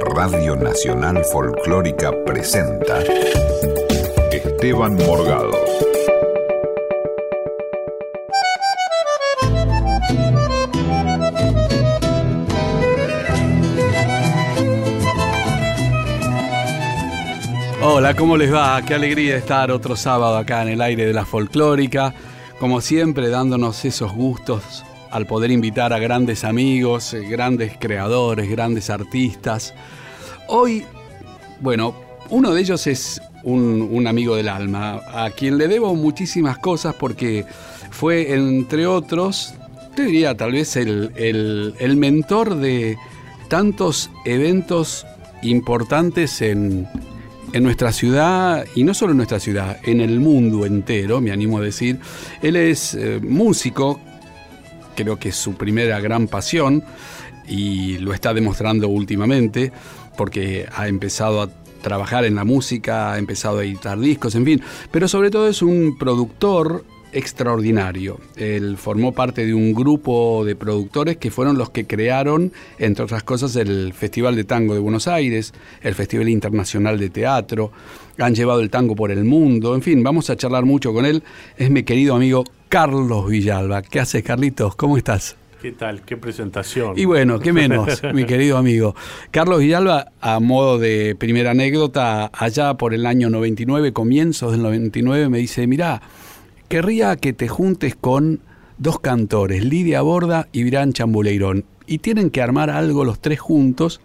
Radio Nacional Folclórica presenta Esteban Morgado. Hola, ¿cómo les va? Qué alegría estar otro sábado acá en el aire de la folclórica. Como siempre, dándonos esos gustos al poder invitar a grandes amigos, eh, grandes creadores, grandes artistas. Hoy, bueno, uno de ellos es un, amigo del alma, a quien le debo muchísimas cosas porque fue, entre otros, te diría tal vez el, mentor de tantos eventos importantes en, en nuestra ciudad, y no solo en nuestra ciudad, en el mundo entero, me animo a decir. Él es eh, músico, creo que es su primera gran pasión, y lo está demostrando últimamente, porque ha empezado a trabajar en la música, ha empezado a editar discos, en fin, pero sobre todo es un productor extraordinario. Él formó parte de un grupo de productores que fueron los que crearon, entre otras cosas, el Festival de Tango de Buenos Aires, el Festival Internacional de Teatro, han llevado el tango por el mundo, en fin, vamos a charlar mucho con él. Es mi querido amigo Carlos Villalba. ¿Qué haces, Carlitos? ¿Cómo estás? ¿Qué tal? ¿Qué presentación? Y bueno, qué menos, mi querido amigo. Carlos Villalba, a modo de primera anécdota, allá por el año 99, comienzos del 99, me dice, mirá, querría que te juntes con dos cantores, Lidia Borda y Virán Chambuleirón, y tienen que armar algo los tres juntos.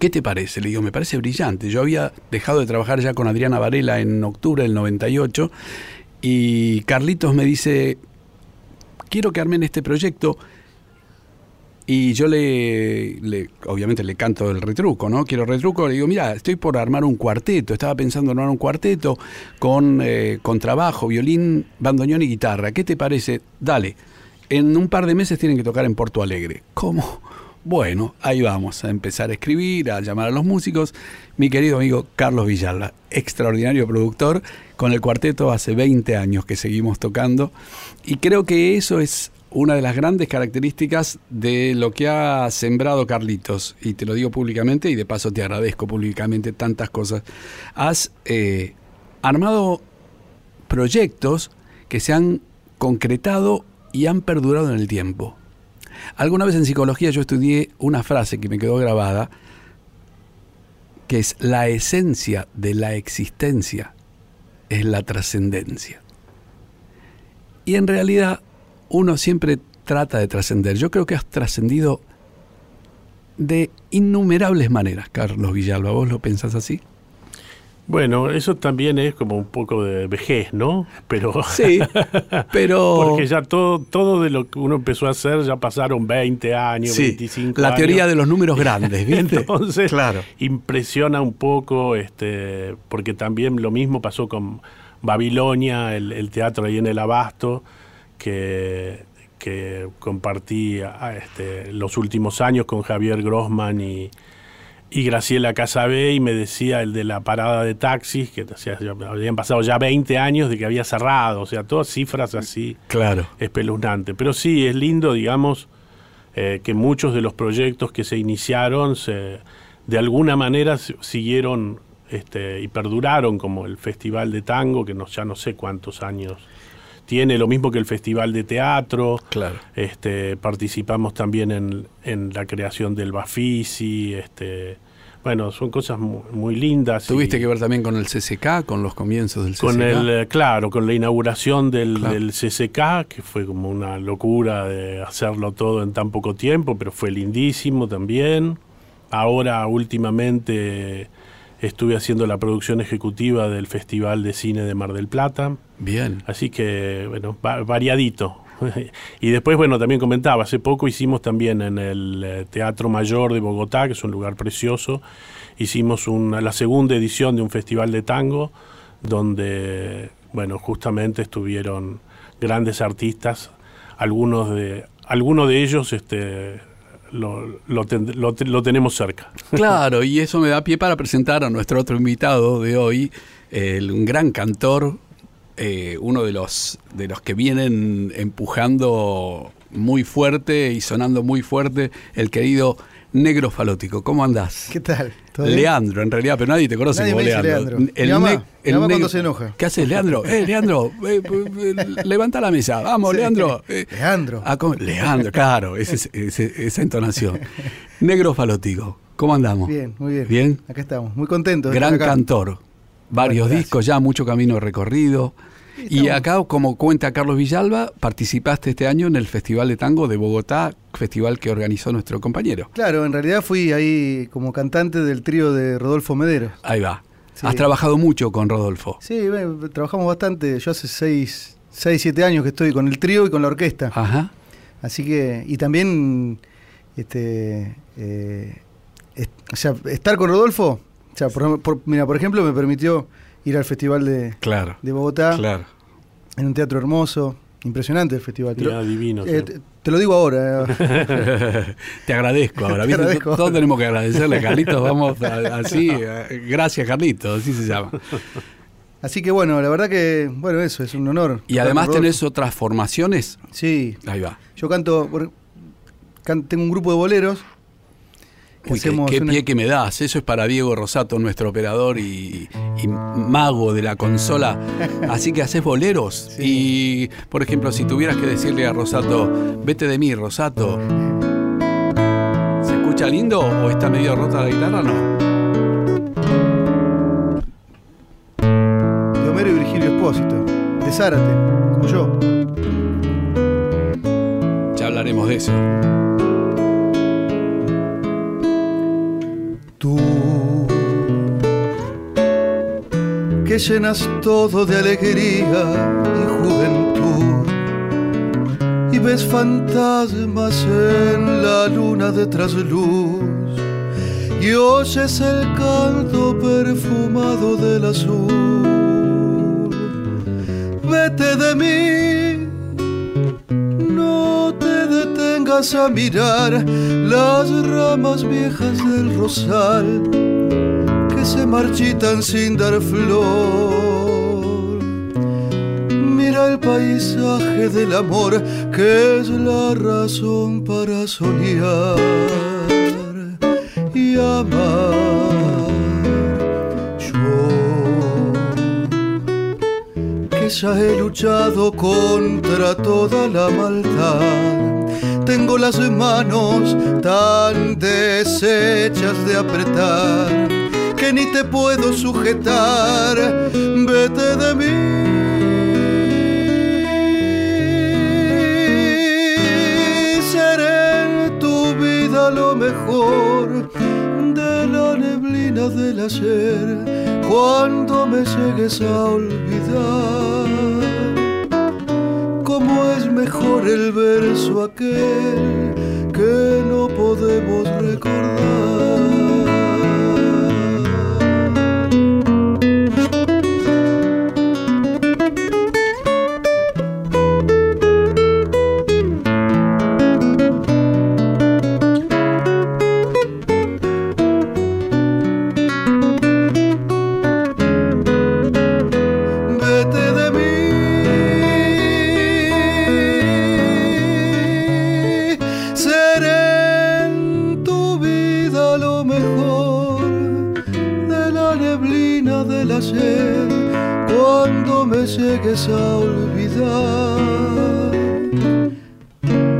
¿Qué te parece? Le digo, me parece brillante. Yo había dejado de trabajar ya con Adriana Varela en octubre del 98 y Carlitos me dice, quiero que armen este proyecto y yo le, obviamente le canto el retruco, ¿no? Quiero retruco, le digo, mira, estoy por armar un cuarteto, estaba pensando en armar un cuarteto con, eh, con trabajo, violín, bandoneón y guitarra. ¿Qué te parece? Dale, en un par de meses tienen que tocar en Porto Alegre. ¿Cómo? Bueno, ahí vamos a empezar a escribir, a llamar a los músicos. Mi querido amigo Carlos Villalba, extraordinario productor, con el cuarteto hace 20 años que seguimos tocando. Y creo que eso es una de las grandes características de lo que ha sembrado Carlitos, y te lo digo públicamente y de paso te agradezco públicamente tantas cosas, has eh, armado proyectos que se han concretado y han perdurado en el tiempo. Alguna vez en psicología yo estudié una frase que me quedó grabada, que es la esencia de la existencia es la trascendencia. Y en realidad uno siempre trata de trascender. Yo creo que has trascendido de innumerables maneras, Carlos Villalba. ¿Vos lo pensás así? Bueno, eso también es como un poco de vejez, ¿no? Pero sí, pero porque ya todo todo de lo que uno empezó a hacer ya pasaron 20 años, sí, 25 la teoría de los números grandes, ¿viste? Entonces, claro. impresiona un poco este porque también lo mismo pasó con Babilonia, el, el teatro ahí en el Abasto que, que compartí este, los últimos años con Javier Grossman y, y Graciela Casabé y me decía el de la parada de taxis, que habían pasado ya 20 años de que había cerrado, o sea, todas cifras así claro. espeluznantes. Pero sí, es lindo, digamos, eh, que muchos de los proyectos que se iniciaron se, de alguna manera siguieron este, y perduraron, como el Festival de Tango, que no, ya no sé cuántos años tiene, lo mismo que el Festival de Teatro. Claro. Este, participamos también en, en la creación del Bafisi, este, bueno, son cosas muy, lindas. ¿Tuviste que ver también con el CCK, con los comienzos del CCK? Con el, eh, claro, con la inauguración del, del, CCK, que fue como una locura de hacerlo todo en tan poco tiempo, pero fue lindísimo también. Ahora, últimamente, estuve haciendo la producción ejecutiva del Festival de Cine de Mar del Plata. Bien. Así que, bueno, variadito. y después, bueno, también comentaba, hace poco hicimos también en el eh, Teatro Mayor de Bogotá, que es un lugar precioso, hicimos una, la segunda edición de un festival de tango, donde, bueno, justamente estuvieron grandes artistas, algunos de, algunos de ellos este, lo, lo, tenemos cerca. Claro, y eso me da pie para presentar a nuestro otro invitado de hoy, el, un gran cantor, eh, uno de los, de los que vienen empujando muy fuerte y sonando muy fuerte, el querido Negro Falótico, ¿cómo andás? ¿Qué tal? Leandro, en realidad, pero nadie te conoce como Leandro. El mi el cuando se enoja. ¿Qué haces, Leandro? Eh, Leandro, eh, eh, levanta la mesa. Vamos, Leandro. Leandro. Ah, Leandro, claro, esa entonación. Negro Falótico, ¿cómo andamos? Bien, muy bien. ¿Bien? Acá estamos, muy contentos. Gran cantor. Varios discos ya, mucho camino recorrido. Y acá, como cuenta Carlos Villalba, participaste este año en el Festival de Tango de Bogotá, festival que organizó nuestro compañero. Claro, en realidad fui ahí como cantante del trío de Rodolfo Medero. Ahí va. Has trabajado mucho con Rodolfo. Sí, trabajamos bastante. Yo hace seis, seis, siete años que estoy con el trío y con la orquesta. Ajá. Así que, y también, este, eh, o sea, estar con Rodolfo, o sea, mira, por ejemplo, me permitió ir al Festival de, claro, de Bogotá. Claro. En un teatro hermoso. Impresionante el festival. Te divino. Eh, te, lo digo ahora. Eh. te agradezco ahora. Te agradezco. Todos tenemos que agradecerle, Carlitos. Vamos así. Gracias, Carlitos. Así se llama. Así que bueno, la verdad que, bueno, eso es un honor. ¿Y además tenés otras formaciones? Sí. Ahí va. Yo canto, tengo un grupo de boleros qué, pie que me das. Eso es para Diego Rosato, nuestro operador y, mago de la consola. Así que haces boleros. Y, por ejemplo, si tuvieras que decirle a Rosato, vete de mí, Rosato. ¿Se escucha lindo o está medio rota la guitarra? No. De Homero y Virgilio Espósito. De Zárate, como yo. Ya hablaremos de eso. Tú, que llenas todo de alegría y juventud, y ves fantasmas en la luna de trasluz, y oyes el canto perfumado del azul. Detengas a mirar las ramas viejas del rosal que se marchitan sin dar flor. Mira el paisaje del amor que es la razón para soñar y amar. Yo que ya he luchado contra toda la maldad tengo las manos tan deshechas de apretar que ni te puedo sujetar. Vete de mí. Seré tu vida lo mejor de la neblina del ayer cuando me llegues a olvidar mejor el verso aquel que no podemos recordar. Llegues a olvidar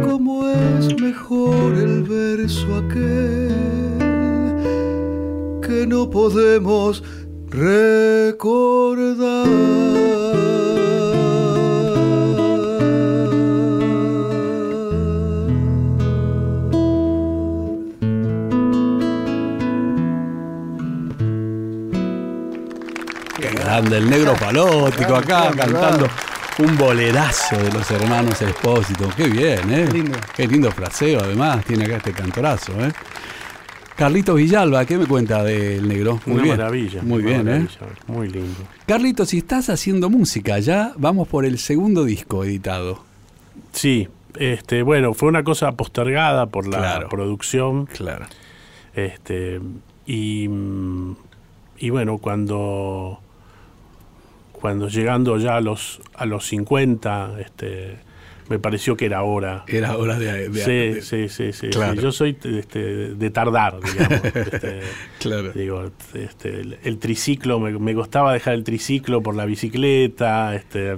cómo es mejor el verso aquel que no podemos recordar. Del negro palótico acá cantando un bolerazo de los hermanos Espósito. Qué bien, ¿eh? Qué lindo fraseo, además, tiene acá este cantorazo, ¿eh? Carlitos Villalba, ¿qué me cuenta del negro? Muy bien. maravilla. Muy bien, ¿eh? Muy lindo. Carlitos, si estás haciendo música ya, vamos por el segundo disco editado. Sí, este, bueno, fue una cosa postergada por la producción. Claro. Este, y, y bueno, cuando cuando llegando ya a los, a los 50, este, me pareció que era hora. Era hora de... sí, sí, sí, sí, Yo soy este, de tardar, digamos. Este, claro. Digo, este, el, triciclo, me, me, costaba dejar el triciclo por la bicicleta. Este,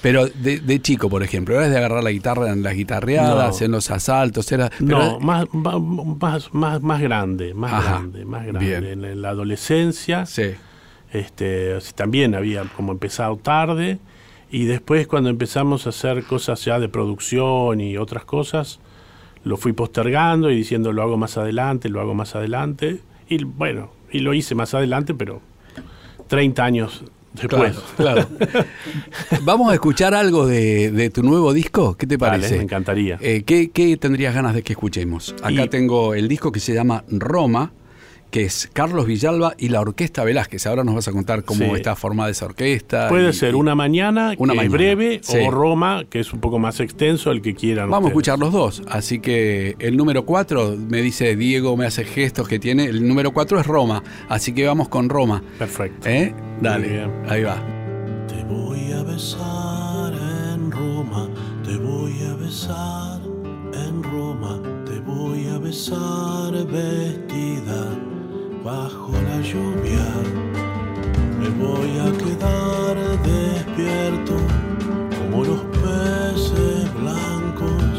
pero de, chico, por ejemplo, ¿eras de agarrar la guitarra en las guitarreadas, en los asaltos? Era, no, más, más, más, más grande, más grande, más grande. En, la adolescencia, sí. Este, también había como empezado tarde. Y después cuando empezamos a hacer cosas ya de producción y otras cosas, lo fui postergando y diciendo lo hago más adelante, lo hago más adelante. Y bueno, y lo hice más adelante, pero 30 años después. Claro, Vamos a escuchar algo de, tu nuevo disco. ¿Qué te parece? me encantaría. Eh, ¿qué, tendrías ganas de que escuchemos? Acá tengo el disco que se llama Roma que es Carlos Villalba y la Orquesta Velázquez. Ahora nos vas a contar cómo está formada esa orquesta. Puede ser una mañana, una que breve, o Roma, que es un poco más extenso, el que quieran. Vamos a escuchar los dos. Así que el número 4, me dice Diego, me hace gestos que tiene. El número 4 es Roma. Así que vamos con Roma. Perfecto. ¿Eh? Dale, ahí va. Te voy a besar en Roma, te voy a besar en Roma, te voy a besar vestida bajo la lluvia. Me voy a quedar despierto como los peces blancos,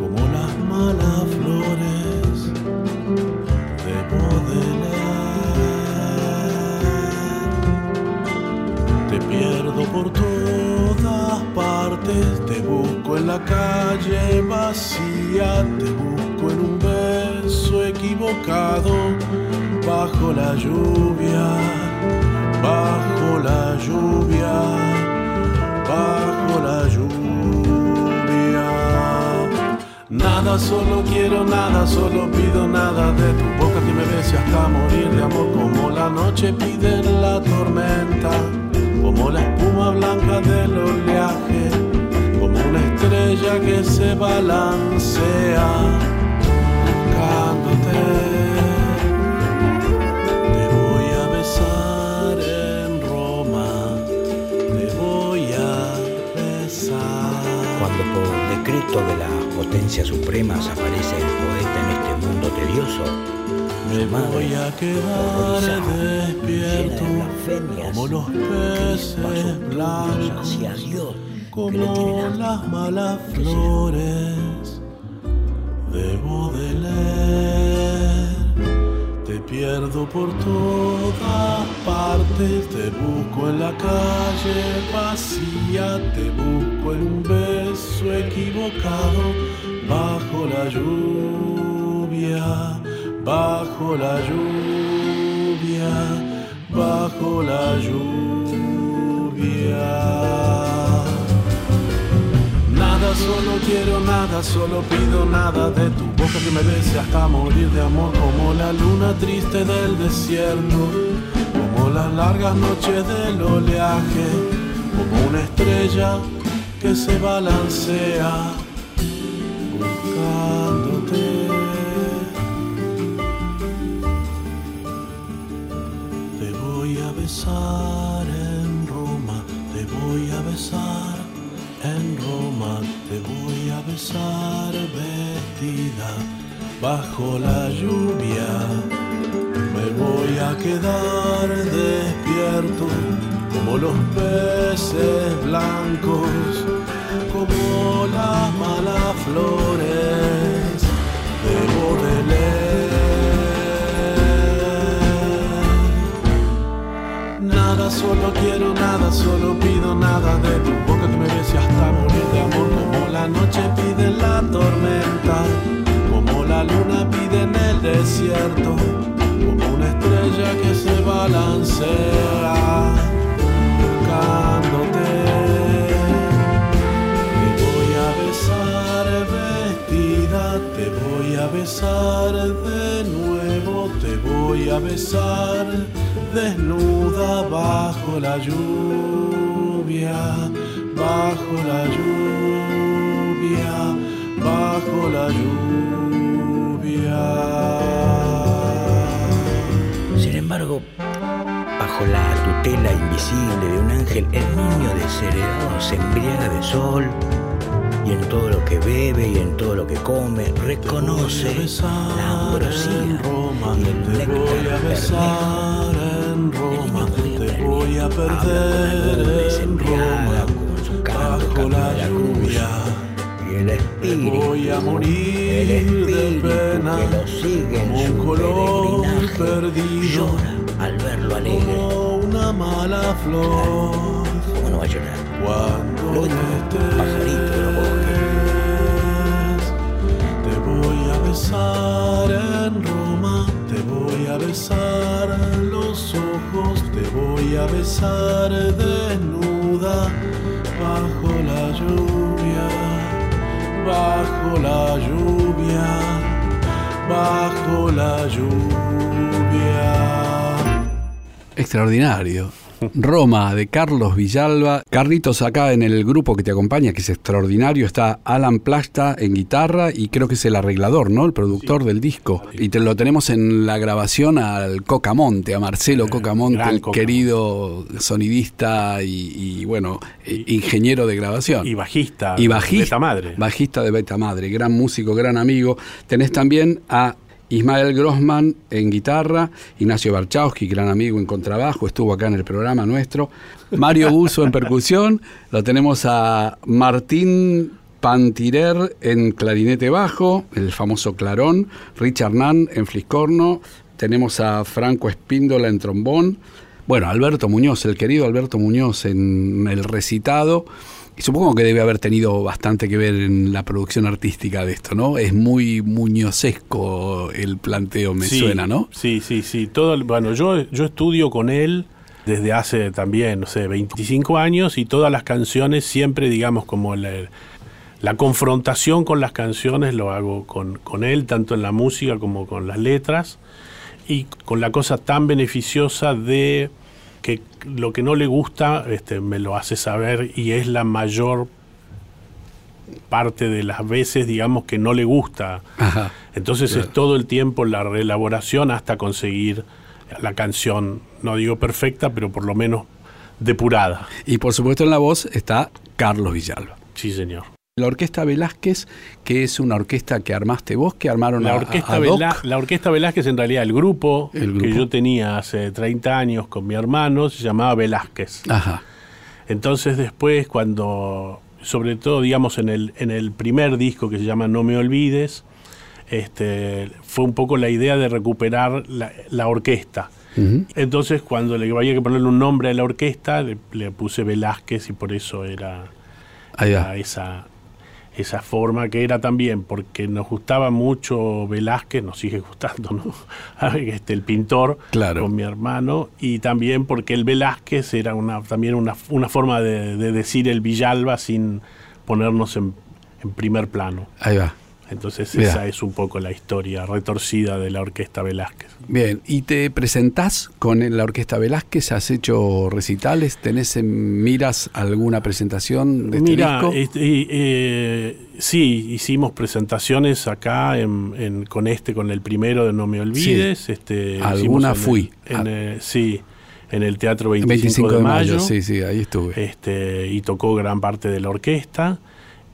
como las malas flores de leer Te pierdo por todas partes, te busco en la calle vacía, te busco en un beso equivocado bajo la lluvia, bajo la lluvia, bajo la lluvia. Nada solo quiero, nada solo pido, nada de tu boca que me bese hasta morir de amor, como la noche pide la tormenta, como la espuma blanca del oleaje, como una estrella que se balancea de las potencias supremas aparece el poeta en este mundo tedioso. Me voy a quedar despierto como los peces blancos, como las malas flores. Pierdo por todas partes, te busco en la calle vacía, te busco en un beso equivocado, bajo la lluvia, bajo la lluvia, bajo la lluvia solo quiero nada, solo pido nada de tu boca que me bese hasta morir de amor, como la luna triste del desierto, como las largas noches del oleaje, como una estrella que se balancea quedar despierto como los peces blancos, como las malas flores. De leer. Nada, solo quiero nada, solo pido nada de tu boca que me bese hasta morir de amor como la noche pide la tormenta, como la luna pide en el desierto, balancea buscándote. Te voy a besar vestida, te voy a besar de nuevo, te voy a besar desnuda bajo la lluvia, bajo la lluvia, bajo la lluvia. Bajo la tutela invisible de un ángel, el niño desheredado se embriaga de sol, y en todo lo que bebe y en todo lo que come. Reconoce la ambrosía y el Te voy a néctar besar en Roma, te voy a perder en Roma, con su canto, bajo la lluvia. Y el espíritu, voy a morir el de espíritu pena, que lo sigue en como un su color peregrinaje, perdido. llora al verlo alegre. Como una mala flor, ¿Cómo no va a llorar? cuando Lo dijo un pajarito de los bosques. te voy a besar en Roma, te voy a besar en los ojos, te voy a besar desnuda bajo la lluvia, bajo la lluvia, bajo la lluvia. Extraordinario. Roma de Carlos Villalba. Carlitos acá en el grupo que te acompaña, que es extraordinario, está Alan Plasta en guitarra y creo que es el arreglador, ¿no? El productor del disco. Y te lo tenemos en la grabación al Cocamonte, a Marcelo Cocamonte, el Cocamonte. querido sonidista y, y, bueno, eh, ingeniero de grabación. Y bajista. y bajista, Beta madre. bajista de Beta Madre, gran músico, gran amigo. Tenés también a Ismael Grossman en guitarra, Ignacio Barchowski, gran amigo en contrabajo, estuvo acá en el programa nuestro, Mario Buzo en percusión, lo tenemos a Martín Pantirer en clarinete bajo, el famoso clarón, Richard Nan en fliscorno, tenemos a Franco Espíndola en trombón, bueno, Alberto Muñoz, el querido Alberto Muñoz en el recitado. Y supongo que debe haber tenido bastante que ver en la producción artística de esto, ¿no? Es muy muñozesco el planteo, me Sí, suena, ¿no? Sí, sí, sí. Todo, el- bueno, yo, yo estudio con él desde hace también, no sé, 25 años y todas las canciones siempre, digamos, como la, la confrontación con las canciones lo hago con, con él, tanto en la música como con las letras y con la cosa tan beneficiosa de lo que no le gusta este, me lo hace saber y es la mayor parte de las veces, digamos, que no le gusta. Ajá. Entonces es todo el tiempo la reelaboración hasta conseguir la canción, no digo perfecta, pero por lo menos depurada. Y por supuesto en la voz está Carlos Villalba. Sí, señor. La Orquesta Velázquez, que es una orquesta que armaste vos, que armaron La a- orquesta, a. Velá- la orquesta Velázquez, en realidad, el grupo, El que yo tenía hace 30 años con mi hermano, se llamaba Velázquez. Ajá. Entonces después, cuando, sobre todo, digamos, en el, en el primer disco que se llama No me olvides, este, fue un poco la idea de recuperar la, la orquesta. Entonces, cuando le había que ponerle un nombre a la orquesta, le, le puse Velázquez y por eso era, Ahí va. era esa, esa forma que era también, porque nos gustaba mucho Velázquez, nos sigue gustando, ¿no? este, el pintor Claro. con mi hermano, y también porque el Velázquez era una, también una, una forma de, de decir el Villalba sin ponernos en, en primer plano. Ahí va. Entonces esa es un poco la historia retorcida de la orquesta Velázquez. Bien, ¿y te presentás con la Orquesta Velázquez? ¿Has hecho recitales? ¿Tenés en miras alguna presentación de este Mira, disco? este, y, eh, sí, hicimos presentaciones acá en, en- con este, con el primero de No Me Olvides. Este, Alguna en fui. el- en, Ah. eh, sí, en el Teatro 25, 25 de, mayo. sí, sí, ahí estuve. este, y tocó gran parte de la orquesta.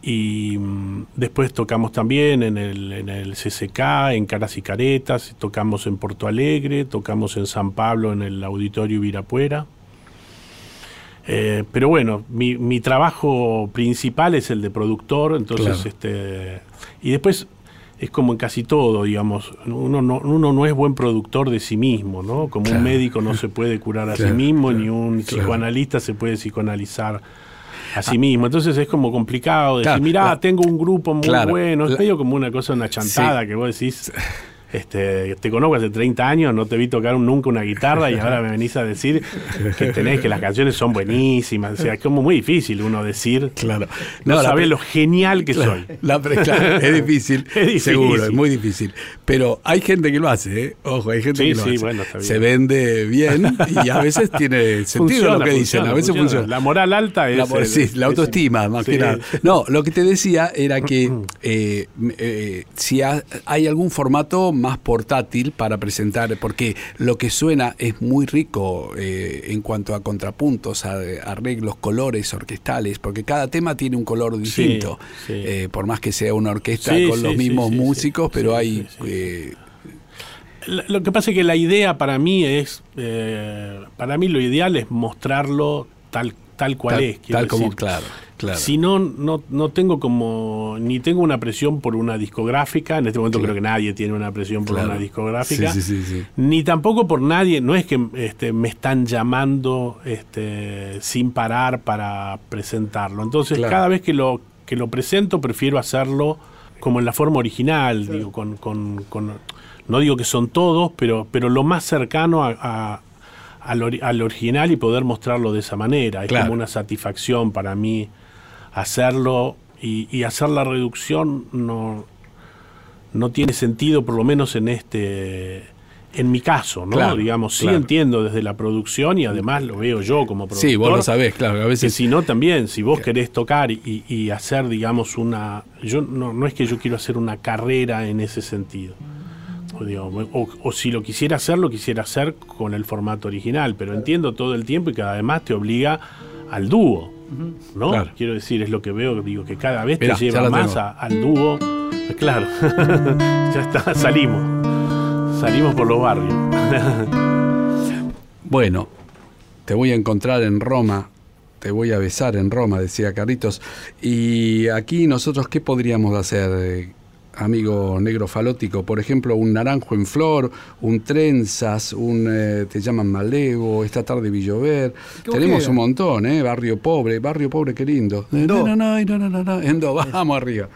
Y mm, después tocamos también en el, en el CCK, en Caras y Caretas, tocamos en Porto Alegre, tocamos en San Pablo en el Auditorio Virapuera. Eh, pero bueno, mi, mi trabajo principal es el de productor, entonces Claro. este y después es como en casi todo, digamos, uno no, uno no es buen productor de sí mismo, ¿no? Como Claro. un médico no se puede curar a Claro, sí mismo, ni un psicoanalista se puede psicoanalizar a sí mismo. Entonces es como complicado decir, Claro, mirá, la- tengo un grupo muy Claro, bueno, es la- medio como una cosa, una chantada que vos decís, este, te conozco hace 30 años, no te vi tocar un- nunca una guitarra y ahora me venís a decir que tenés que las canciones son buenísimas. O sea, es como muy difícil uno decir, Claro. no, la sabés lo genial que Claro, soy. la pre- claro, es difícil, Es difícil. seguro, es muy difícil. Pero hay gente que lo hace, ¿eh? Ojo, hay gente Sí, que lo sí, hace. bueno, está bien. Se vende bien y a veces tiene sentido lo que dicen, a veces funciona. La moral alta es. La, mo- el- sí, la es- autoestima, más que nada. No, lo que te decía era que eh, eh, si ha- hay algún formato más más portátil para presentar, porque lo que suena es muy rico eh, en cuanto a contrapuntos, a, arreglos, colores orquestales, porque cada tema tiene un color distinto, eh, por más que sea una orquesta con los mismos músicos, pero hay... Eh, lo que pasa es que la idea para mí es, para mí lo ideal es mostrarlo tal tal cual es. Tal como, claro, claro. Si no, no, no tengo como, ni tengo una presión por una discográfica, en este momento creo que nadie tiene una presión por una discográfica, ni tampoco por nadie, no es que este, me están llamando este, sin parar para presentarlo. Entonces, cada vez que lo, que lo presento, prefiero hacerlo como en la forma original, digo, con, con, con, no digo que son todos, pero, pero lo más cercano a al, original y poder mostrarlo de esa manera. Es como una satisfacción para mí hacerlo y, hacer la reducción no, no tiene sentido, por lo menos en este en mi caso, ¿no? Digamos, sí entiendo desde la producción y además lo veo yo como productor. Sí, vos lo sabés, claro. A veces... si no, también, si vos querés tocar y, hacer, digamos, una... Yo no, no es que yo quiero hacer una carrera en ese sentido. O, si lo quisiera hacer, lo quisiera hacer con el formato original, pero entiendo todo el tiempo y que además te obliga al dúo, ¿no? Quiero decir, es lo que veo, digo, que cada vez te lleva más al dúo. Claro, ya está, salimos, salimos por los barrios. bueno, te voy a encontrar en Roma te voy a besar en Roma, decía Carlitos. Y aquí nosotros, ¿qué podríamos hacer? Amigo negro falótico, por ejemplo, un naranjo en flor, un trenzas, un eh, te llaman malevo, esta tarde Villover. Tenemos un montón, ¿eh? Barrio pobre, barrio pobre, qué lindo. No, no, no, no, no, no, no, vamos arriba.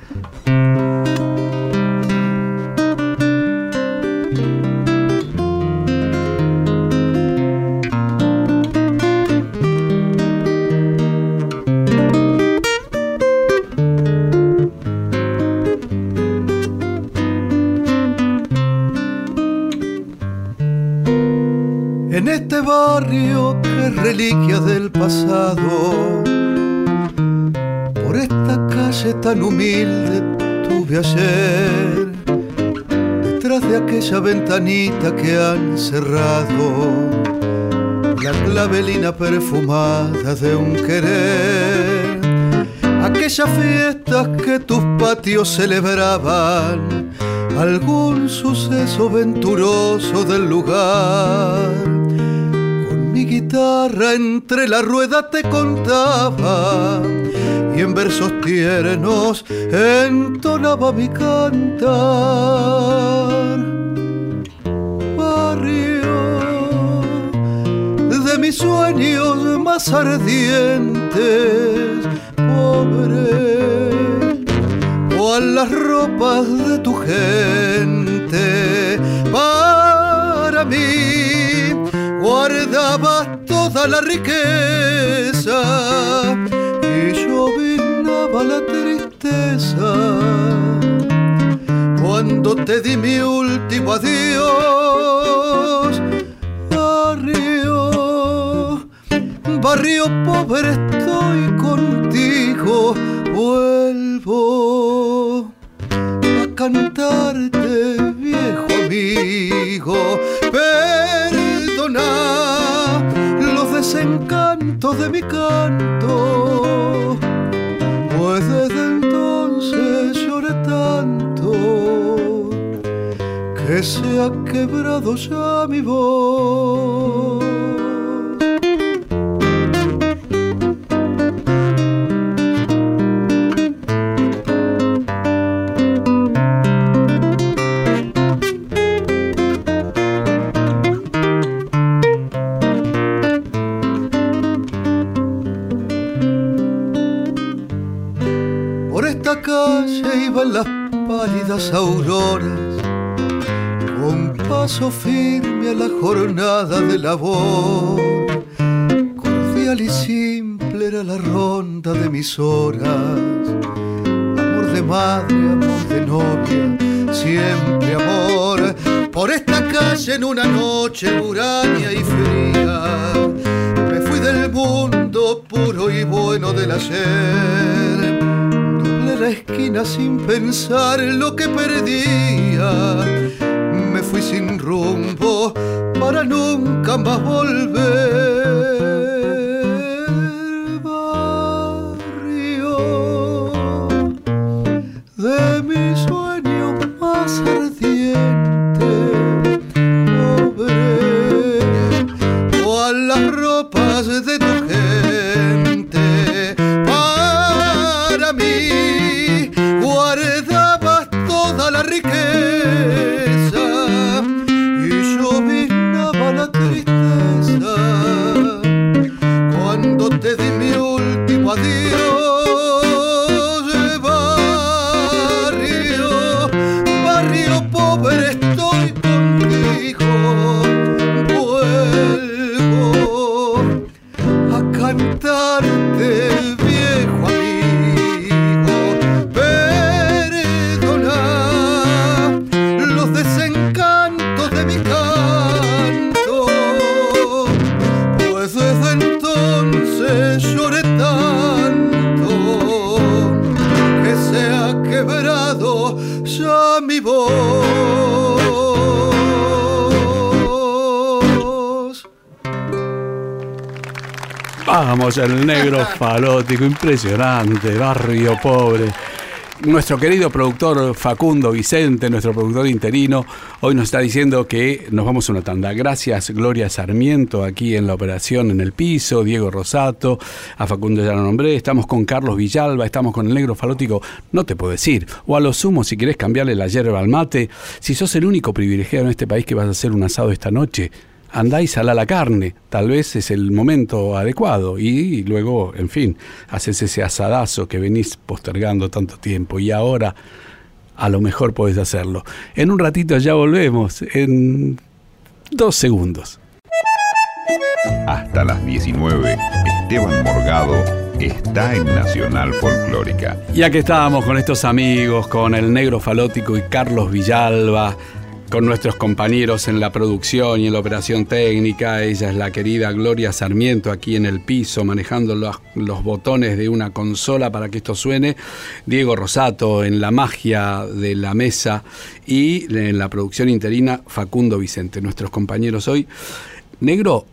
Tan humilde tuve ayer, detrás de aquella ventanita que han cerrado, la clavelina perfumada de un querer. Aquellas fiestas que tus patios celebraban, algún suceso venturoso del lugar guitarra entre la rueda te contaba en versos tiernos entonaba mi cantar. Barrio de mis sueños más ardientes, pobre, a las ropas de tu gente, para mí guardabas toda la riqueza cuando te di mi último adiós. Barrio, barrio pobre estoy contigo, vuelvo a cantarte viejo amigo. Los desencantos de mi canto, pues desde entonces lloré tanto se ha quebrado ya mi voz. las pálidas auroras, paso firme a la jornada de labor. Cordial y simple era la ronda de mis horas. Amor de madre, amor de novia, siempre amor. Por esta calle en una noche huraña y fría, me fui del mundo puro y bueno del ayer la esquina sin pensar lo que perdía. Fui sin rumbo para nunca más volver. Negro falótico, impresionante, barrio pobre. Nuestro querido productor Facundo Vicente, nuestro productor interino, hoy nos está diciendo que nos vamos a una tanda. Gracias Gloria Sarmiento aquí en la operación en el piso, Diego Rosato, a Facundo ya lo nombré, estamos con Carlos Villalba, estamos con el negro falótico, no te puedo decir. O a lo sumo, si querés cambiarle la hierba al mate, si sos el único privilegiado en este país que vas a hacer un asado esta noche, andáis a la carne, tal vez es el momento adecuado y, luego, en fin, haces ese asadazo que venís postergando tanto tiempo y ahora a lo mejor podés hacerlo. En un ratito ya volvemos, en dos segundos. Hasta las 19, Esteban Morgado está en Nacional Folclórica. Ya que estábamos con estos amigos, con el Negro Falótico y Carlos Villalba, con nuestros compañeros en la producción y en la operación técnica. Ella es la querida Gloria Sarmiento aquí en el piso, manejando los, los, botones de una consola para que esto suene. Diego Rosato en la magia de la mesa y en la producción interina Facundo Vicente, nuestros compañeros hoy. Negro,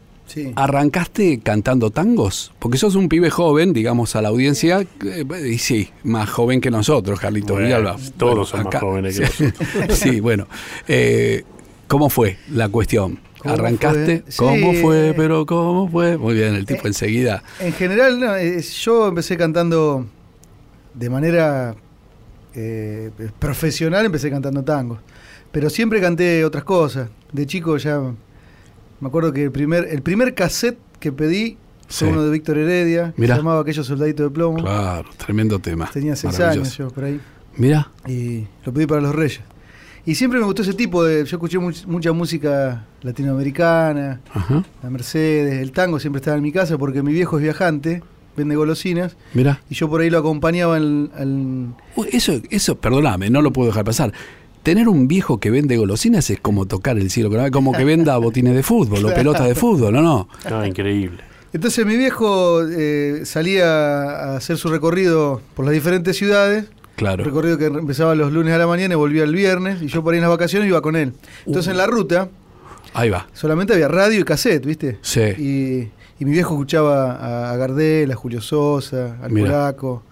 ¿Arrancaste cantando tangos? Porque sos un pibe joven, digamos, a la audiencia, eh, y sí, más joven que nosotros, Carlitos Villalba. Todos son más jóvenes que nosotros. sí, bueno. Eh, ¿Cómo fue la cuestión? ¿Arrancaste? ¿Cómo fue? Pero ¿cómo fue? Muy bien, el tipo eh, enseguida. En general, yo empecé cantando de manera profesional, empecé cantando tangos. Pero siempre canté otras cosas. De chico ya me acuerdo que el primer, el primer cassette que pedí fue uno de Víctor Heredia, que se llamaba Aquellos Soldaditos de Plomo. Claro, tremendo tema. Tenía seis años yo por ahí. Mira. Y lo pedí para los Reyes. Y siempre me gustó ese tipo de. Yo escuché mucha música latinoamericana, la Mercedes, el tango siempre estaba en mi casa porque mi viejo es viajante, vende golosinas. Mira. Y yo por ahí lo acompañaba al. al... Eso, eso, perdóname, no lo puedo dejar pasar tener un viejo que vende golosinas es como tocar el cielo, como que venda botines de fútbol o pelotas de fútbol, ¿no? No, no increíble. Entonces mi viejo eh, salía a hacer su recorrido por las diferentes ciudades. Claro. Un recorrido que empezaba los lunes a la mañana y volvía el viernes. Y yo por ahí en las vacaciones iba con él. Entonces en la ruta. Ahí va. Solamente había radio y cassette, ¿viste? Sí. Y, mi viejo escuchaba a Gardel, a Julio Sosa, al Polaco.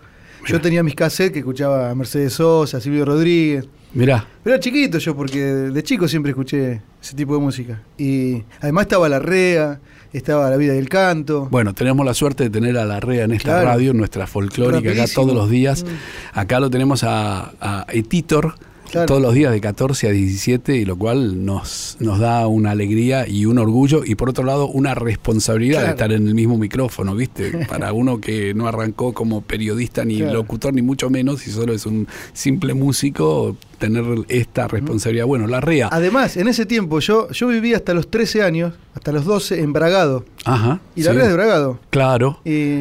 Yo tenía mis cassettes que escuchaba a Mercedes Sosa, a Silvio Rodríguez. Mirá. Pero era chiquito yo, porque de chico siempre escuché ese tipo de música. Y además estaba La Rea, estaba La Vida del Canto. Bueno, tenemos la suerte de tener a La Rea en esta radio, en nuestra folclórica, acá todos los días. Mm. Acá lo tenemos a, a Etitor todos los días de 14 a 17, y lo cual nos, nos da una alegría y un orgullo, y por otro lado, una responsabilidad de estar en el mismo micrófono, ¿viste? Para uno que no arrancó como periodista ni locutor, ni mucho menos, y solo es un simple músico, tener esta responsabilidad. Bueno, la REA. Además, en ese tiempo yo, yo vivía hasta los 13 años, hasta los 12 en Bragado. Ajá. Y la REA de Bragado. Claro.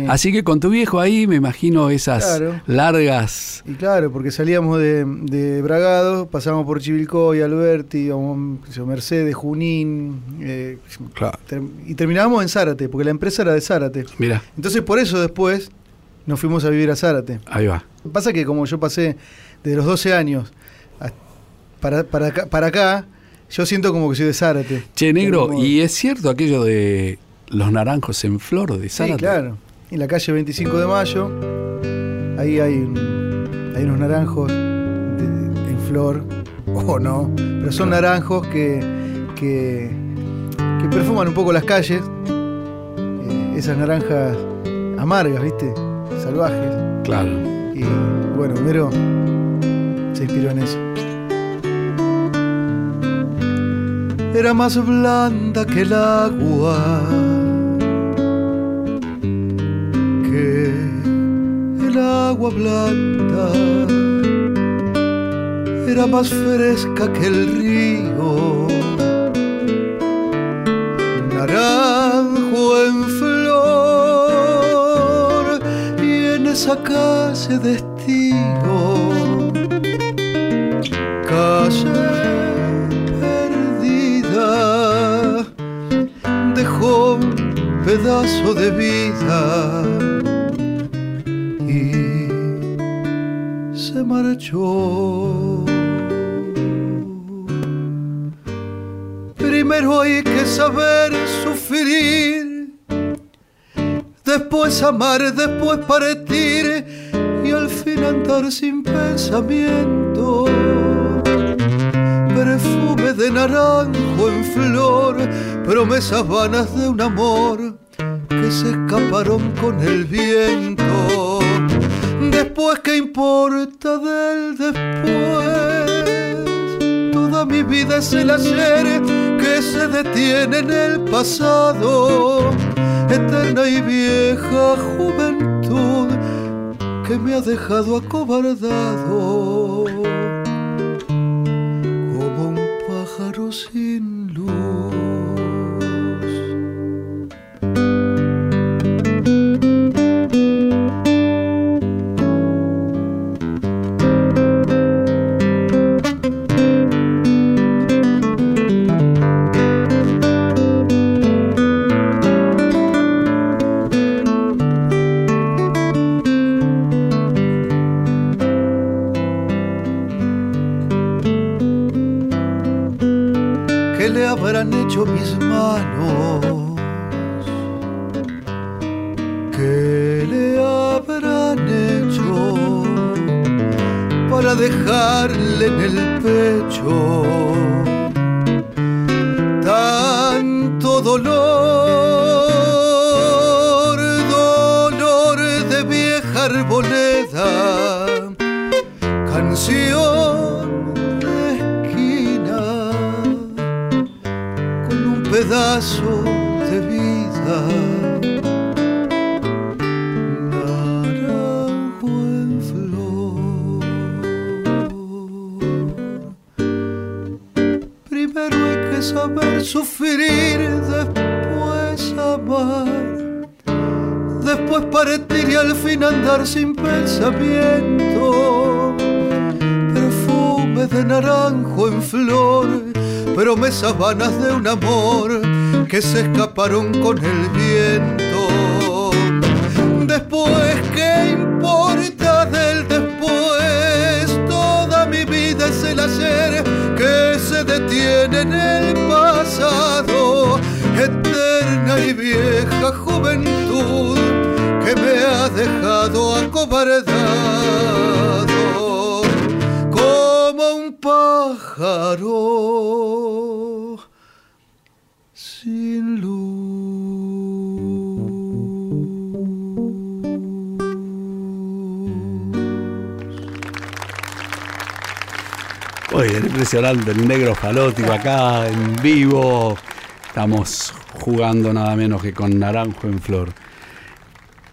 Así que con tu viejo ahí me imagino esas largas. Y claro, porque salíamos de, de Bragado, pasábamos por Chivilcoy, Alberti, Mercedes, Junín. Eh, claro. y terminábamos en Zárate, porque la empresa era de Zárate. Mira. Entonces por eso después nos fuimos a vivir a Zárate. Ahí va. Pasa que como yo pasé de los 12 años para, para, acá, para acá yo siento como que soy de Zárate. Che, negro. ¿y es cierto aquello de los naranjos en flor de Sí, Zárate? claro. En la calle 25 de Mayo, ahí hay, un- hay unos naranjos de- en flor, o no, pero son naranjos que, que, que perfuman un poco las calles. Eh, esas naranjas amargas, ¿viste? Salvajes. Claro. Y bueno, Homero se inspiró en eso. Era más blanda que el agua, agua blanda. Era más fresca que el río, naranjo en flor y en esa calle de estío, calle perdida, dejó un pedazo de vida marchó. Primero hay que saber sufrir, después amar, después partir y al fin andar sin pensamiento. Perfume de naranjo en flor, promesas vanas de un amor que se escaparon con el viento. Después, ¿qué importa del después? Toda mi vida es el ayer que se detiene en el pasado. Eterna y vieja juventud que me ha dejado acobardado. Vanas de un amor que se escaparon con el viento. Después, ¿qué importa del después? Toda mi vida es el ayer que se detiene en el pasado. Eterna y vieja juventud que me ha dejado acobardado como un pájaro Bien, impresionante, el negro falótico acá en vivo. Estamos jugando nada menos que con naranjo en flor.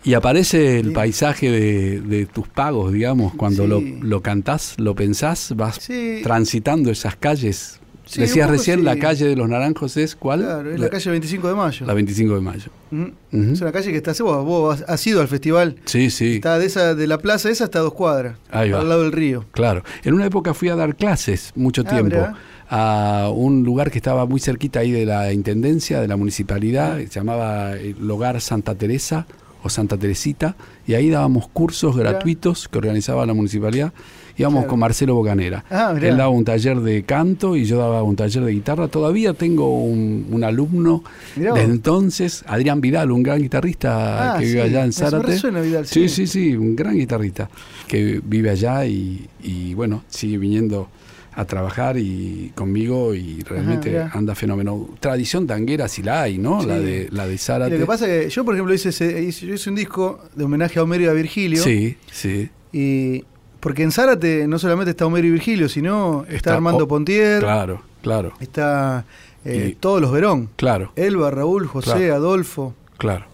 Y aparece el paisaje de, de tus pagos, digamos, cuando Sí. lo, lo cantás, lo pensás, vas Sí. transitando esas calles. Sí, Decías recién, sí. la calle de los naranjos es ¿cuál? Claro, es la calle 25 de mayo. La 25 de mayo. Mm. Es una calle que está. Vos, vos has- ido al festival. Sí, sí, Está de esa de la plaza esa hasta dos cuadras. Ahí va. Al lado del río. claro. En una época fui a dar clases mucho Ah, tiempo mirá. a un lugar que estaba muy cerquita ahí de la intendencia, de la municipalidad, que se llamaba el Hogar Santa Teresa o Santa Teresita, y ahí dábamos cursos gratuitos que organizaba la municipalidad. Íbamos con Marcelo Bocanera. Ah. Él daba un taller de canto y yo daba un taller de guitarra. Todavía tengo un, un alumno de entonces, Adrián Vidal, un gran guitarrista Ah, que vive sí. allá en Zárate. resuena Vidal, sí, sí. sí, sí, un gran guitarrista que vive allá y, y, bueno, sigue viniendo a trabajar y conmigo y realmente anda fenómeno. Tradición tanguera sí la hay, ¿no? Sí. La de la de Y Zárate. lo que pasa es que yo, por ejemplo, hice, ese- hice- yo hice un disco de homenaje a Homero y a Virgilio. Sí, sí. Y porque en Zárate no solamente está Homero y Virgilio, sino está, Está Armando Pontier, Claro, claro, está eh, Y- todos los Verón. claro, Elba, Raúl, José, Claro. Adolfo, claro,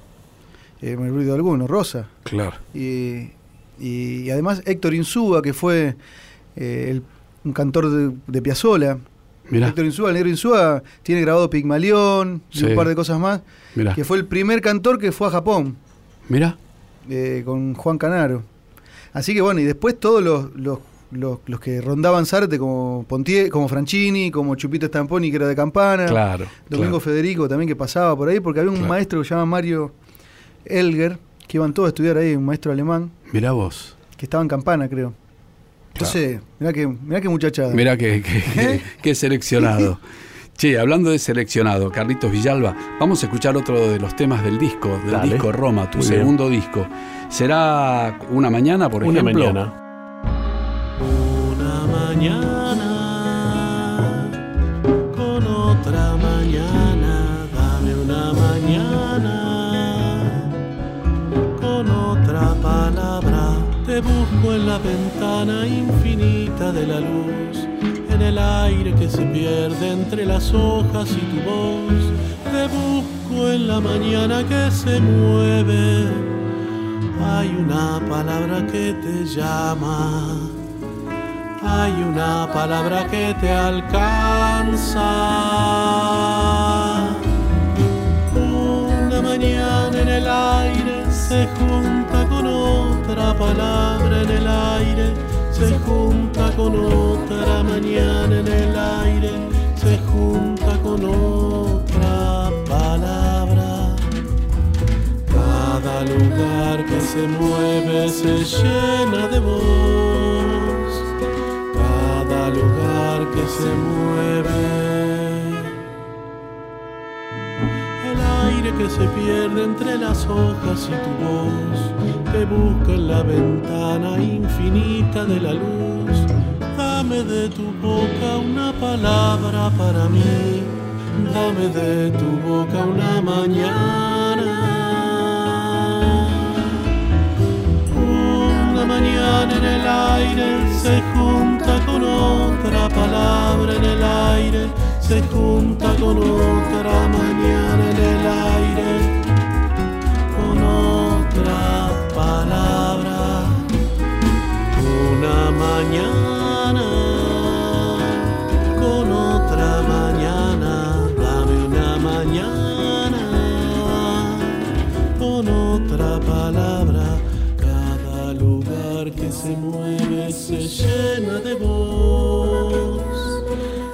eh, me olvido de alguno, Rosa. claro. Y, y- y además Héctor Insúa, que fue eh, el- un cantor de, de Piazzolla. Mira, Héctor Insúa, el negro Insúa, tiene grabado Pigmalión y un par de cosas más. mira, Que fue el primer cantor que fue a Japón. mira. eh, con Juan Canaro. Así que bueno, y después todos los, los, los, los que rondaban Zárate, como Pontier, como Franchini, como Chupito Stamponi, que era de Campana, Claro. Domingo claro. Federico también que pasaba por ahí, porque había un Claro. maestro que se llama Mario Elger, que iban todos a estudiar ahí, un maestro alemán, Mira vos. que estaba en Campana, creo. Entonces, mirá que, mirá que muchachada. Mira que, que, que- que seleccionado. Che, hablando de seleccionado, Carlitos Villalba, vamos a escuchar otro de los temas del disco, del Dale. disco Roma, tu Muy bien. segundo disco. ¿Será una mañana, por Una ejemplo? mañana. Una mañana con otra mañana, dame una mañana con otra palabra. Te busco en la ventana infinita de la luz, en el aire que se pierde entre las hojas y tu voz. Te busco en la mañana que se mueve. Hay una palabra que te llama. Hay una palabra que te alcanza. Una mañana en el aire se junta con otra palabra en el aire. Se junta con otra mañana en el aire. Se junta con otra lugar que se mueve se llena de voz. Cada lugar que se mueve. El aire que se pierde entre las hojas y tu voz te busca en la ventana infinita de la luz. Dame de tu boca una palabra para mí. Dame de tu boca una mañana. Mañana en el aire se junta con otra palabra en el aire, se junta con otra mañana en el aire, con otra palabra. Una mañana se mueve se llena de voz.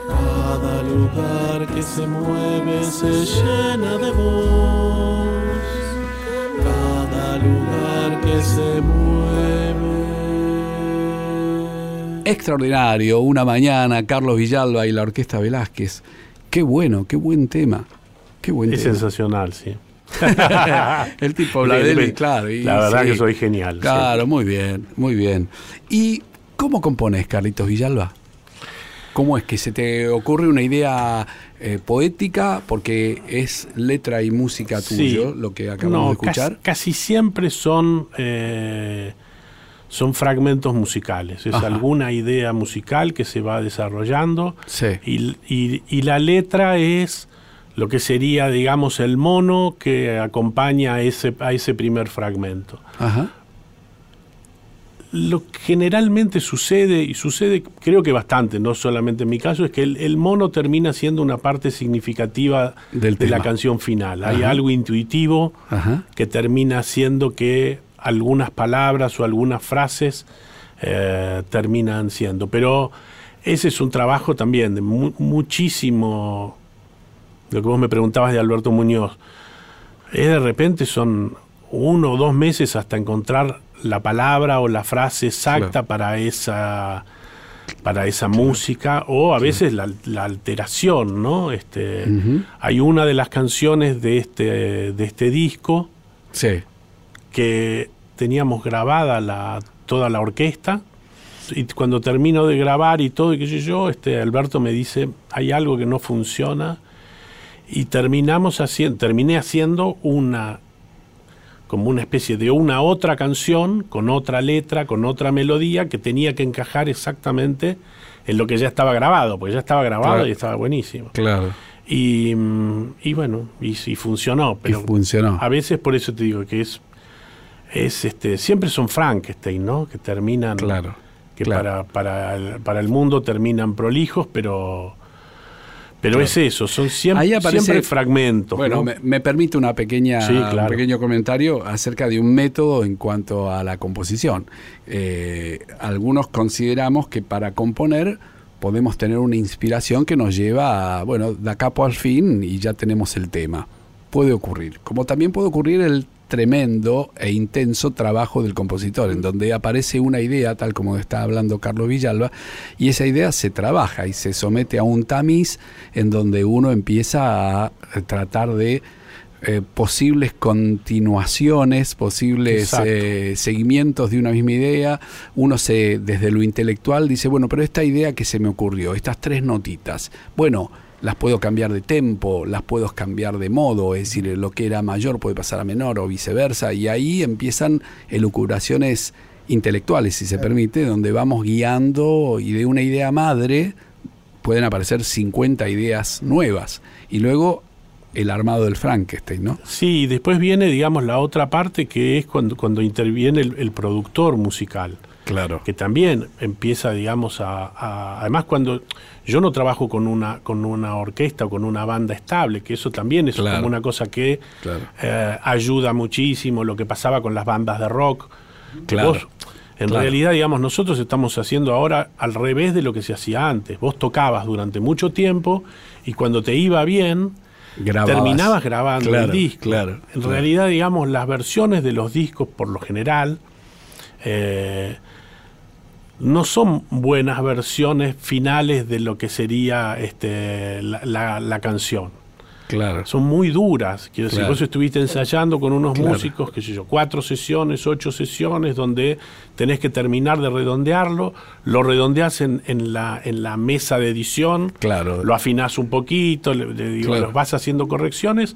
Cada lugar que se mueve se llena de voz. Cada lugar que se mueve. Extraordinario, una mañana, Carlos Villalba y la Orquesta Velázquez. Qué bueno, qué buen tema. Qué buen Es tema. sensacional, sí. El tipo habla de él, y claro. y La verdad sí. que soy genial. Claro, muy bien, muy bien. ¿Y cómo compones, Carlitos Villalba? ¿Cómo es que se te ocurre una idea eh, poética? Porque es letra y música Sí. tuyo, lo que acabamos No, de escuchar. Casi, casi siempre son, eh, son fragmentos musicales. Es Ajá. alguna idea musical que se va desarrollando Sí. y, y- y la letra es lo que sería, digamos, el mono que acompaña a ese, a ese primer fragmento. Ajá. Lo que generalmente sucede, y sucede creo que bastante, no solamente en mi caso, es que el, el mono termina siendo una parte significativa Del de la canción final. Hay algo intuitivo Ajá. que termina haciendo que algunas palabras o algunas frases eh, terminan siendo. Pero ese es un trabajo también de mu- muchísimo, lo que vos me preguntabas de Alberto Muñoz, es de repente son uno o dos meses hasta encontrar la palabra o la frase exacta para esa para esa música o a veces la, alteración, ¿no? Este, Hay una de las canciones de este, de este disco que teníamos grabada la, toda la orquesta y cuando termino de grabar y todo, y que yo, este, Alberto me dice, hay algo que no funciona y terminamos haciendo, terminé haciendo una como una especie de una otra canción con otra letra, con otra melodía que tenía que encajar exactamente en lo que ya estaba grabado, porque ya estaba grabado y estaba buenísimo. Claro. Y, mm, y bueno, y, funcionó, pero funcionó. a veces por eso te digo que es es este siempre son Frankenstein, ¿no? Que terminan claro, que para para el, para el mundo terminan prolijos, pero pero es eso, son siempre, fragmentos. Bueno, me, permite una pequeña, un pequeño comentario acerca de un método en cuanto a la composición. Eh, algunos consideramos que para componer podemos tener una inspiración que nos lleva a, bueno, de capo al fin y ya tenemos el tema. Puede ocurrir. Como también puede ocurrir el tremendo e intenso trabajo del compositor, en donde aparece una idea, tal como está hablando Carlos Villalba, y esa idea se trabaja y se somete a un tamiz en donde uno empieza a tratar de eh, posibles continuaciones, posibles eh, seguimientos de una misma idea. Uno se, desde lo intelectual, dice, bueno, pero esta idea que se me ocurrió, estas tres notitas, bueno, las puedo cambiar de tempo, las puedo cambiar de modo, es decir, lo que era mayor puede pasar a menor o viceversa, y ahí empiezan elucubraciones intelectuales, si se permite, donde vamos guiando y de una idea madre pueden aparecer 50 ideas nuevas. Y luego el armado del Frankenstein, ¿no? Sí, y después viene, digamos, la otra parte que es cuando, cuando interviene el productor musical. Claro. Que también empieza, digamos, a, Además, cuando yo no trabajo con una, con una orquesta o con una banda estable, que eso también es como una cosa que eh, ayuda muchísimo, lo que pasaba con las bandas de rock. Claro. en realidad, digamos, nosotros estamos haciendo ahora al revés de lo que se hacía antes. Vos tocabas durante mucho tiempo y cuando te iba bien, terminabas grabando el disco. Claro, en realidad, digamos, las versiones de los discos, por lo general, eh, no son buenas versiones finales de lo que sería este, la, canción. Claro. Son muy duras. Quiero decir, vos estuviste ensayando con unos músicos, qué sé yo, cuatro sesiones, ocho sesiones, donde tenés que terminar de redondearlo, lo redondeás en, en, la, en la mesa de edición, claro. lo afinás un poquito, le, vas haciendo correcciones,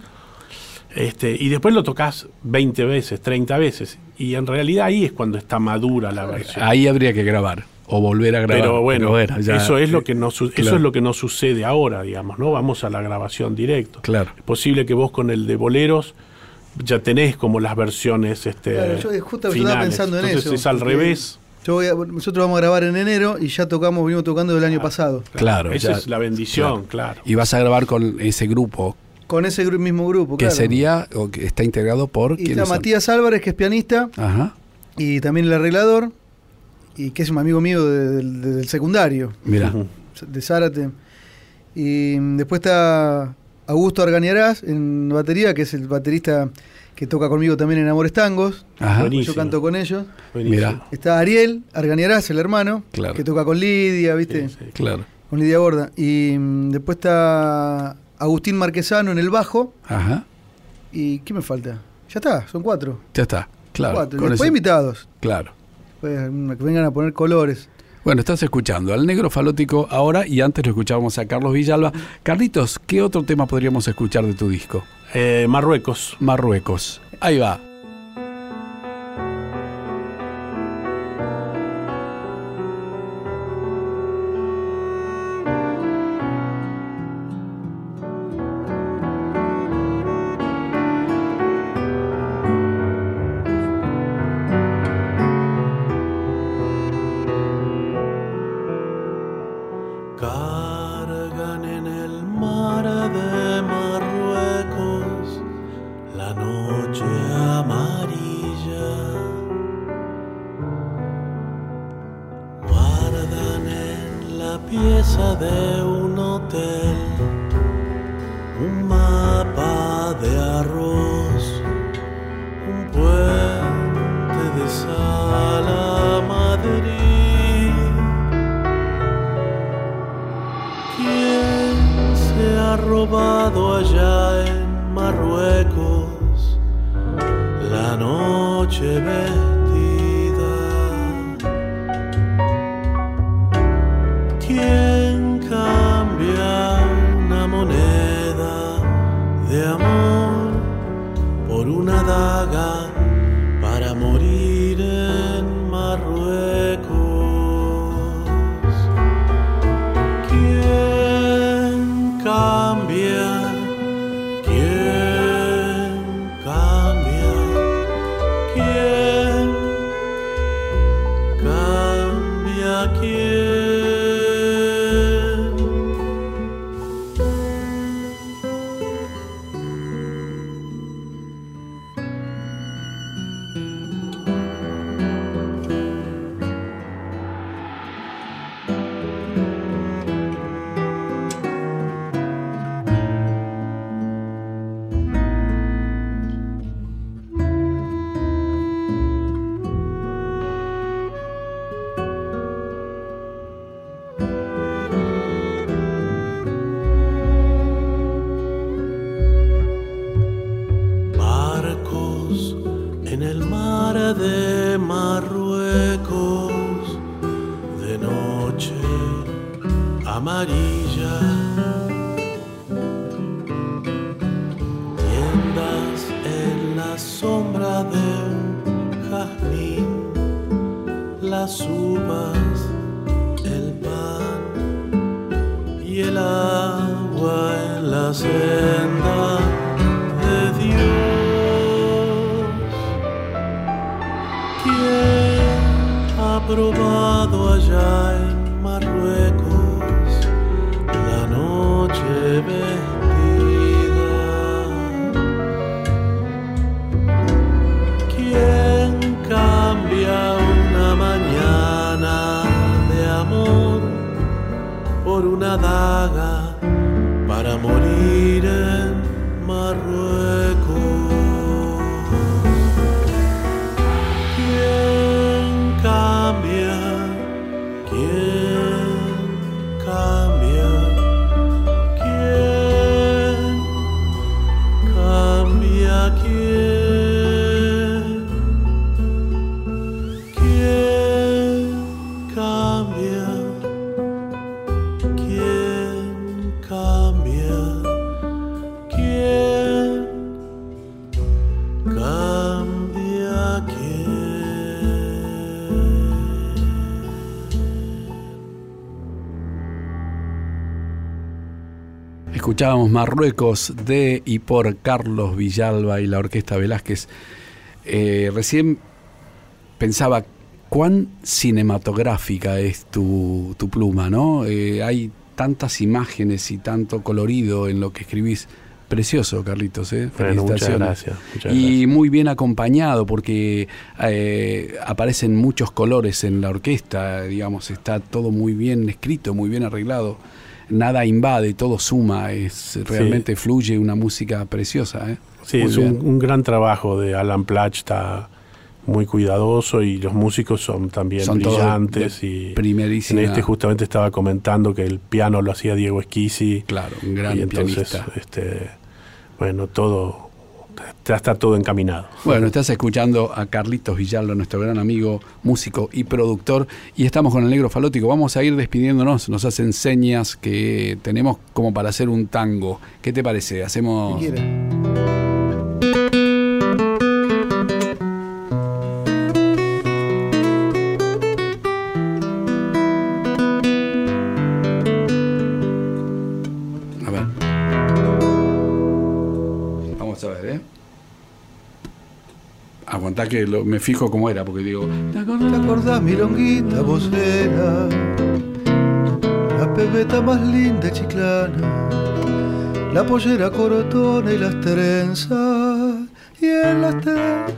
este, y después lo tocas 20 veces, 30 veces. Y en realidad ahí es cuando está madura la versión. Ahí habría que grabar o volver a grabar. Pero bueno, eso es lo que no eso es lo que no sucede ahora, digamos, ¿no? Vamos a la grabación directo. Claro. Es posible que vos con el de boleros ya tenés como las versiones este claro, yo justo estaba pensando en eso. Es al revés. Yo nosotros vamos a grabar en enero y ya tocamos, venimos tocando el año pasado. Claro, esa es la bendición, claro. Y vas a grabar con ese grupo con ese mismo grupo, que sería, o que está integrado por... Y está Matías Álvarez, que es pianista, Ajá. y también el arreglador, y que es un amigo mío del secundario. Mira. De Zárate. Y después está Augusto Arganiarás en batería, que es el baterista que toca conmigo también en Amores Tangos. Ajá. Yo canto con ellos. Mira. Está Ariel Arganiarás, el hermano, que toca con Lidia, ¿viste? Claro. Con Lidia Gorda. Y mm, después está Agustín Marquesano en el bajo. Ajá. ¿Y qué me falta? Ya está, son cuatro. Ya está, claro. Cuatro. Después invitados. Claro. Pues, que vengan a poner colores. Bueno, estás escuchando al negro falótico ahora y antes lo escuchábamos a Carlos Villalba. Carlitos, ¿qué otro tema podríamos escuchar de tu disco? Eh, Marruecos. Marruecos. Ahí va. Escuchábamos Marruecos de y por Carlos Villalba y la Orquesta Velázquez. Eh, recién pensaba cuán cinematográfica es tu, tu pluma, ¿no? Eh, hay tantas imágenes y tanto colorido en lo que escribís. Precioso, Carlitos, ¿eh? Bueno, muchas Felicitaciones. gracias. muchas Y muy bien acompañado porque eh, aparecen muchos colores en la orquesta, digamos, está todo muy bien escrito, muy bien arreglado. Nada invade, todo suma, es realmente fluye una música preciosa. ¿eh? Sí, Muy es un, gran trabajo de Alan Platch, está muy cuidadoso y los músicos son también Son brillantes. y primerísima- En este justamente estaba comentando que el piano lo hacía Diego Esquisi. Claro, un gran y entonces, pianista. este, bueno, todo, ya está todo encaminado. Bueno, estás escuchando a Carlitos Villalba, nuestro gran amigo, músico y productor, y estamos con el negro falótico. Vamos a ir despidiéndonos, nos hacen señas que tenemos como para hacer un tango. ¿Qué te parece? Hacemos... Que lo- me fijo cómo era, porque digo... ¿te acordás? ¿Te acordás, milonguita vocera? La pebeta más linda chiclana, la pollera corotona y las trenzas, y en las trenzas.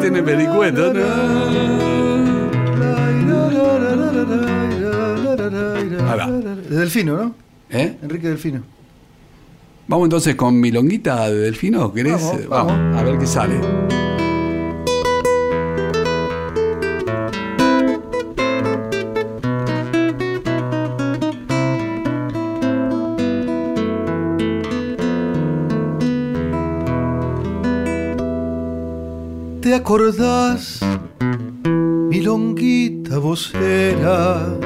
Tiene pericueto. De Delfino, ¿no? ¿Eh? Enrique Delfino. Vamos entonces con Milonguita de Delfino, ¿querés? Vamos, vamos, vamos. a ver qué sale. Acordás, milonguita vos eras?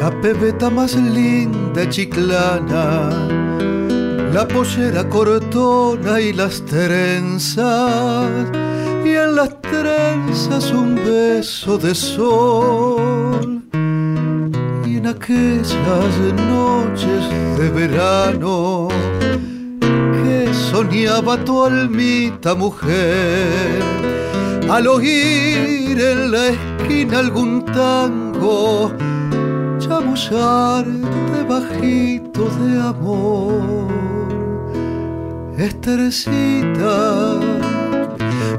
La pebeta más linda chiclana, la pollera cortona y las trenzas, y en las trenzas un beso de sol. Y en aquellas noches de verano, soñaba tu almita mujer. Al oír en la esquina algún tango chamullarte bajito de amor. Estercita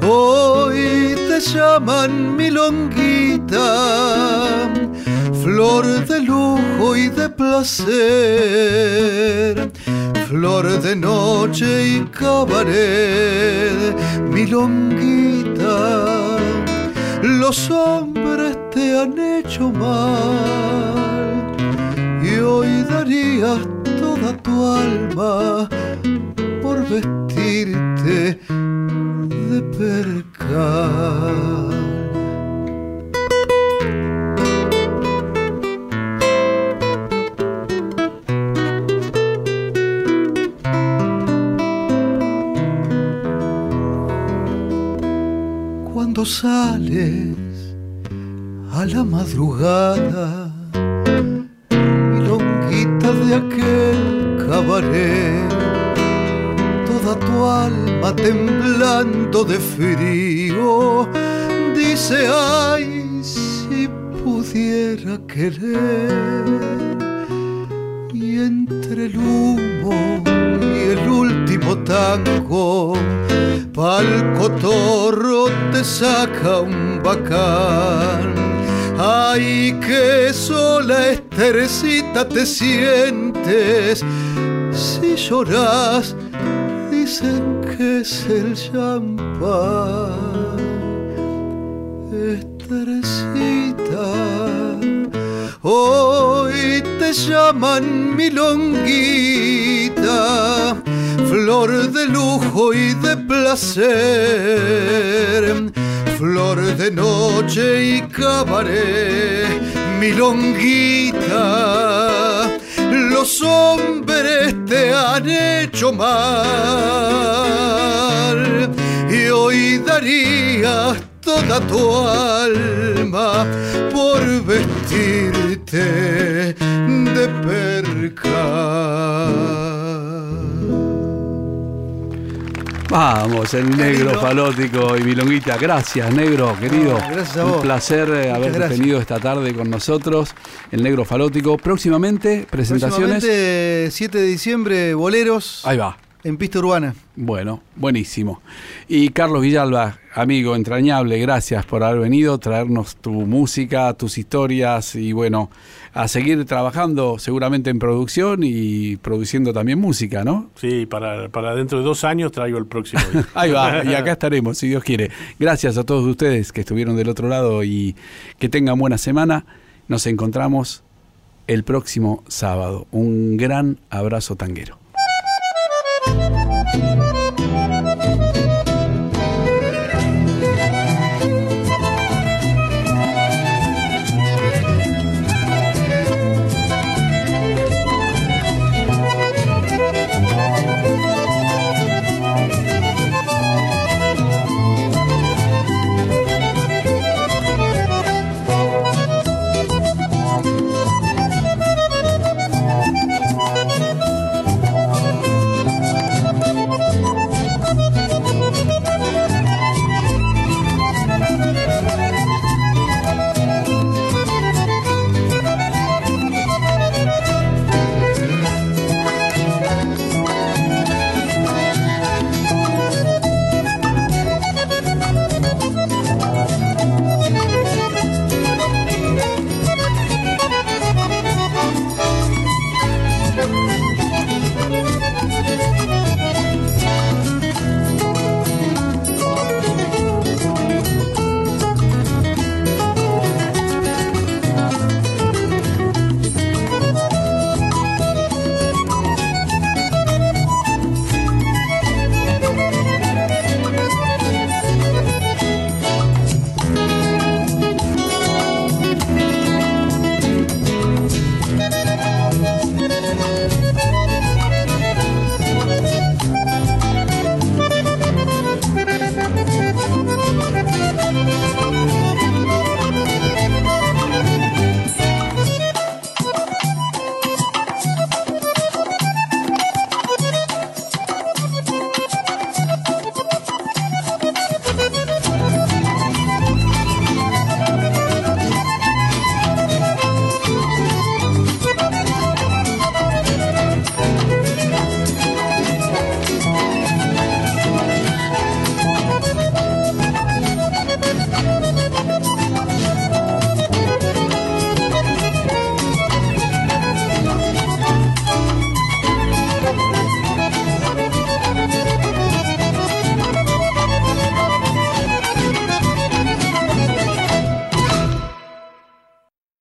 hoy te llaman milonguita flor de lujo y de placer flor de noche y cabaret, milonguita. Los hombres te han hecho mal y hoy darías toda tu alma por vestirte de percal. Cuando sales a la madrugada, milonguita de aquel cabaret, toda tu alma temblando de frío, dice ay si pudiera querer y entre el humo último tango pa'l cotorro te saca un bacán. Ay, que sola esterecita te sientes. Si lloras, dicen que es el champán. Esterecita, hoy te llaman milonguita flor de lujo y de placer, flor de noche y cabaret, milonguita. Los hombres te han hecho mal y hoy darías toda tu alma por vestirte de percal. Vamos, el negro falótico y milonguita. Gracias, negro, querido. No, gracias a Un vos. placer eh, Muchas haberte gracias. tenido esta tarde con nosotros. El negro falótico. Próximamente, presentaciones. Próximamente, 7 de diciembre, boleros Ahí va. En pista urbana. Bueno, buenísimo. Y Carlos Villalba, amigo entrañable, gracias por haber venido, traernos tu música, tus historias y bueno, a seguir trabajando seguramente en producción y produciendo también música, ¿no? Sí, para, para dentro de dos años traigo el próximo. Ahí va, y acá estaremos, si Dios quiere. Gracias a todos ustedes que estuvieron del otro lado y que tengan buena semana. Nos encontramos el próximo sábado. Un gran abrazo tanguero.